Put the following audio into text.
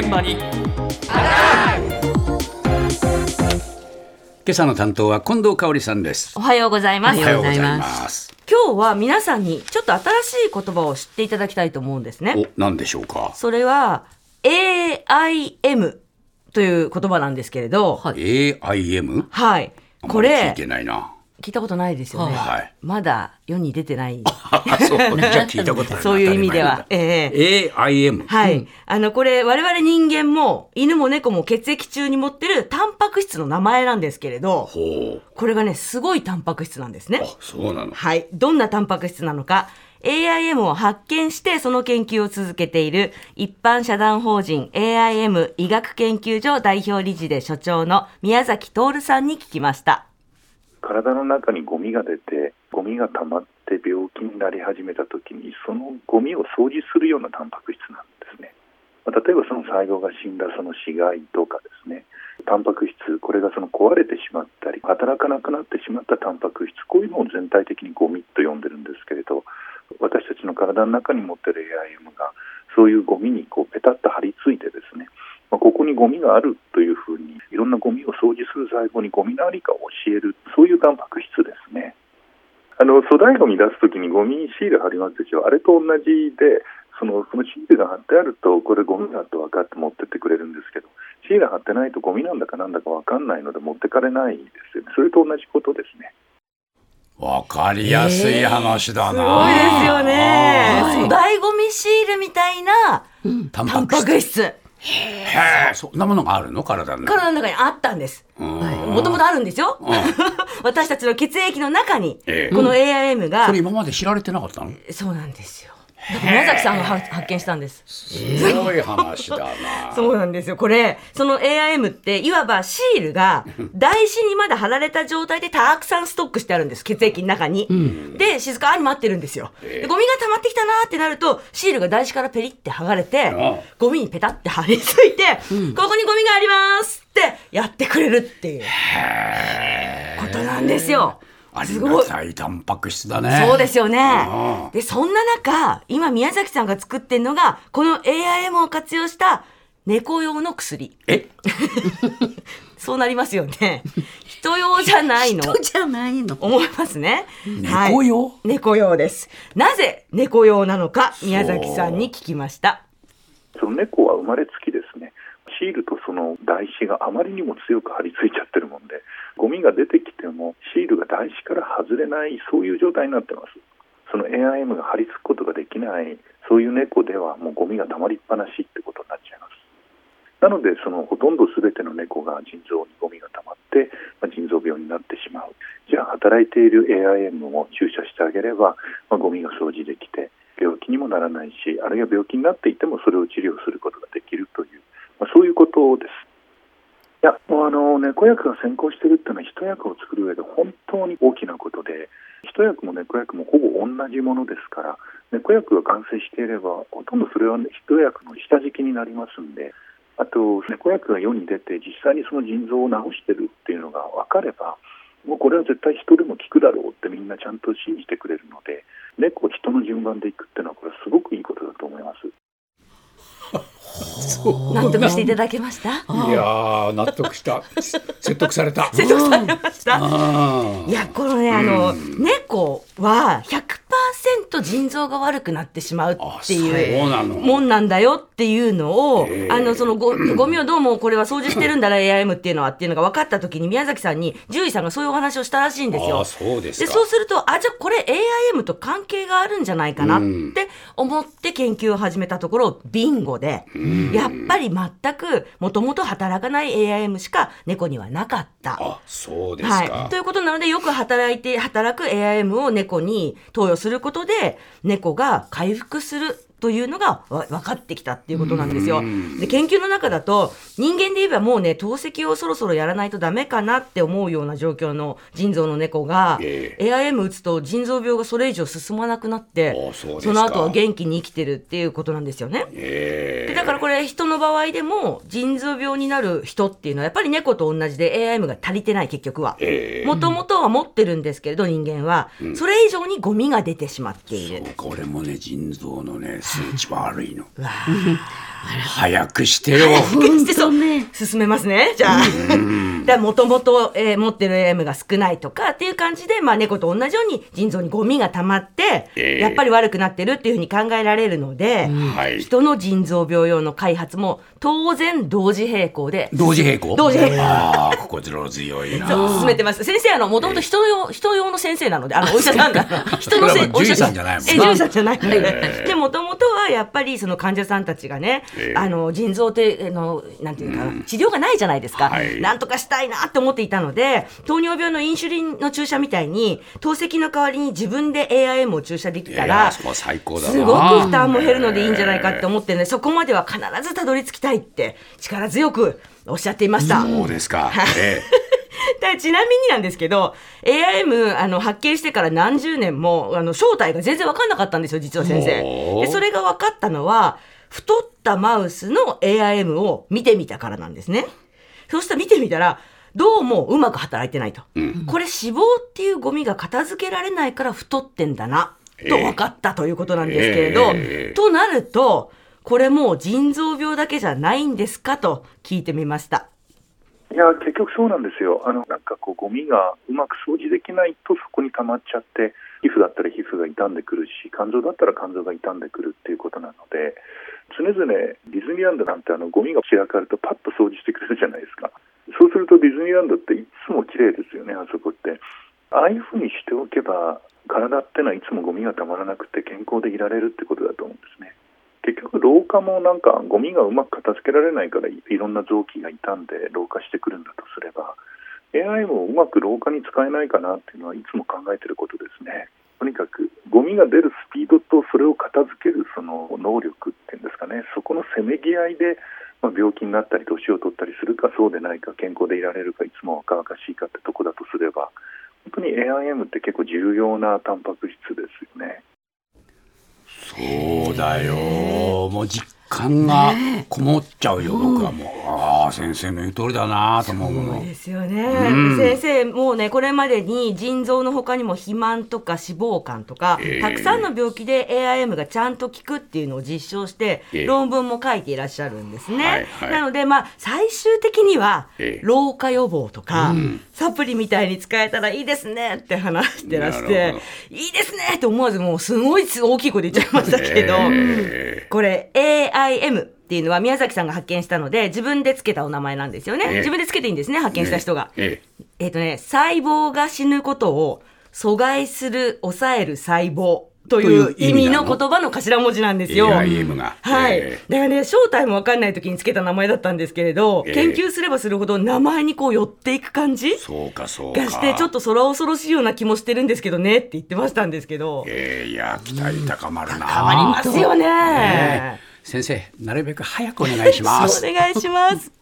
現場に。今朝の担当は近藤香織さんです。おはようございます。おはようございます。今日は皆さんにちょっと新しい言葉を知っていただきたいと思うんですね。お何でしょうか？それは AIM という言葉なんですけれど、はい、AIM? はい。これ聞いてないな聞いたことないですよね。はい、まだ世に出てない。そう、じゃ聞いたことない。そういう意味では。ええ AIM。はい。あの、これ、我々人間も、犬も猫も血液中に持ってるタンパク質の名前なんですけれど、これがね、すごいタンパク質なんですね。あ、そうなのはい。どんなタンパク質なのか。AIM を発見してその研究を続けている一般社団法人 AIM 医学研究所代表理事で所長の宮崎徹さんに聞きました。体の中にゴミが出てゴミが溜まって病気になり始めた時にそのゴミを掃除するようなタンパク質なんですね、まあ、例えばその細胞が死んだその死骸とかですね。タンパク質これがその壊れてしまったり働かなくなってしまったタンパク質こういうのを全体的にゴミと呼んでるんですけれど私たちの体の中に持ってる AIM がそういうゴミにこうペタッと張り付いてですね、まあ、ここにゴミがあるというふうにいろんなゴミを掃除する細胞にゴミのありかを教えるそういうタンパク質ですね。あの粗大ゴミ出す時にゴミにシール貼りますでしょ。あれと同じでそのそのシールが貼ってあるとこれゴミだと分かって持ってってくれるんですけどシール貼ってないとゴミなんだかなんだか分かんないので持ってかれないですよね。それと同じことですね。わかりやすい話だな、えー、すごいですよね、粗大ゴミシールみたいなタンパク質へえそんなものがあるの？体の中体の中にあったんです。もともとあるんですよ。私たちの血液の中に、この AIM が、それ今まで知られてなかったの？そうなんですよ宮崎さんが発見したんです。すごい話だな。そうなんですよ。これ、その AIM って、いわばシールが台紙にまだ貼られた状態でたくさんストックしてあるんです。血液の中に。うん、で、静かに待ってるんですよ。でゴミが溜まってきたなってなると、シールが台紙からペリって剥がれて、ゴミにペタって貼り付いて、うん、ここにゴミがありますってやってくれるっていうことなんですよ。ありがたいタンパク質だね。そうですよね。で、そんな中、今宮崎さんが作ってるのが、この AIM を活用した猫用の薬。え？そうなりますよね。人用じゃないの。人じゃないの。思いますね。猫用、はい、猫用？です。なぜ猫用なのか、宮崎さんに聞きました。その猫は生まれつきですね。シールとその台紙があまりにも強く張り付いちゃってるもんで、ゴミが出てきてもシールが台紙から外れないそういう状態になってます。その AIM が貼り付くことができないそういう猫ではもうゴミが溜まりっぱなしってことになっちゃいます。なのでそのほとんど全ての猫が腎臓にゴミが溜まって、まあ、腎臓病になってしまう。じゃあ働いている AIM を注射してあげれば、まあ、ゴミが掃除できて病気にもならないしあるいは病気になっていてもそれを治療することができるという、まあ、そういうことです。いやもうあの猫薬が先行しているっていうのは一薬を作る上で本当に大きなことで一薬も猫薬もほぼ同じものですから猫薬が完成していればほとんどそれは、ね、一薬の下敷きになりますんであと猫薬が世に出て実際にその腎臓を治してるっていうのが分かればもうこれは絶対人でも効くだろうってみんなちゃんと信じてくれるので猫人の順番でいくっていうのはこれすごくいい。納得していただけました？いや納得した。説得された。説得されました。いやこのねあの、うん、猫は100%腎臓が悪くなってしまうっていうもんなんだよっていうのをあのそのごゴミをどうもこれは掃除してるんだな AIM っていうのはっていうのが分かった時に宮崎さんに獣医さんがそういうお話をしたらしいんですよ。そうでそうするとあじゃあこれ AIM と関係があるんじゃないかなって思って研究を始めたところビンゴで。うんやっぱり全くもともと働かない AIM しか猫にはなかった。あそうですはい、ということなのでよく働いて働く AIM を猫に投与することで猫が回復するというのが分かってきたっていうことなんですよ。で研究の中だと人間で言えばもうね透析をそろそろやらないとダメかなって思うような状況の腎臓の猫が、えー、AIM 打つと腎臓病がそれ以上進まなくなってその後は元気に生きてるっていうことなんですよね。えー、でだからこれ人の場合でも腎臓病になる人っていうのはやっぱり猫と同じで AIM が足りてない結局は。もともとは持ってるんですけれど人間は、それ以上にゴミが出てしまっている。これもね腎臓のね数値悪いの。早くしてよ。進めますね。じゃあ。もともと持ってる AM が少ないとかっていう感じで、まあ、猫と同じように腎臓にゴミが溜まって、ええ。やっぱり悪くなってるっていうふうに考えられるので、はい。人の腎臓病用の開発も当然同時並行で。同時並行？同時並行。ああ、心強いな。そう進めてます。先生あのもともと人用人用の先生なのであのお医者さんだ 人のせお医者さんじゃないもんな。え獣医さんじゃないやっぱりその患者さんたちがね、ええあの腎臓ってあのなんていうか、治療がないじゃないですか、はいなんとかしたいなって思っていたので糖尿病のインシュリンの注射みたいに透析の代わりに自分で AIM を注射できたら。すごく負担も減るのでいいんじゃないかって思ってるので、そこまでは必ずたどり着きたいって力強くおっしゃっていました。そうですか。え でちなみになんですけど AIM あの発見してから何十年もあの正体が全然分かんなかったんですよ実は先生。でそれが分かったのは太ったマウスの AIM を見てみたからなんですね。そうしたら見てみたらどうもうまく働いてないと、これ脂肪っていうゴミが片付けられないから太ってんだなと分かったということなんですけれど、ええ。となるとこれもう腎臓病だけじゃないんですかと聞いてみました。いや結局そうなんですよ。あのなんかこうゴミがうまく掃除できないとそこに溜まっちゃって皮膚だったら皮膚が傷んでくるし肝臓だったら肝臓が傷んでくるっていうことなので常々ディズニーランドなんてあのゴミが散らかるとパッと掃除してくれるじゃないですか。そうするとディズニーランドっていつも綺麗ですよねあそこって。ああいうふうにしておけば体ってのはいつもゴミがたまらなくて健康でいられるってことだと思うんですね。結局老化もなんかゴミがうまく片付けられないからいろんな臓器が傷んで老化してくるんだとすれば AI もうまく老化に使えないかなっていうのはいつも考えてることですねとにかくゴミが出るスピードとそれを片付けるその能力っていうんですかねそこのせめぎ合いで、まあ、病気になったり年を取ったりするかそうでないか健康でいられるかいつも若々しいかってとこだとすれば本当に AIM って結構重要なタンパク質ですよね。えそうだよ。もう実感がこもっちゃうよ、僕はもう。ああ、先生の言う通りだなと思う。もの。ですよね、うん。先生もうねこれまでに腎臓の他にも肥満とか脂肪肝とか、ええ。たくさんの病気で AIM がちゃんと効くっていうのを実証して、ええ。論文も書いていらっしゃるんですね、はいはい。なのでまあ最終的には、ええ。老化予防とか、うんサプリみたいに使えたらいいですねって話してらしなていいですねって思わずもうすごい大きい声で言っちゃいましたけど、えこれ AIM っていうのは宮崎さんが発見したので自分でつけたお名前なんですよね、ええ。自分でつけていいんですね発見した人が、え。えっ、とね細胞が死ぬことを阻害する抑える細胞という意味の言葉の頭文字なんですえよ。はい。えだからね、正体もわかんない時につけた名前だったんですけれど、ええ研究すればするほど名前にこう寄っていく感じえそうか、そうか。がして、ちょっと空恐ろしいような気もしてるんですけどねって言ってましたんですけど。ええいや、期待高まるな。変わりますよね。先生、なるべく早くお願いします。お願いします。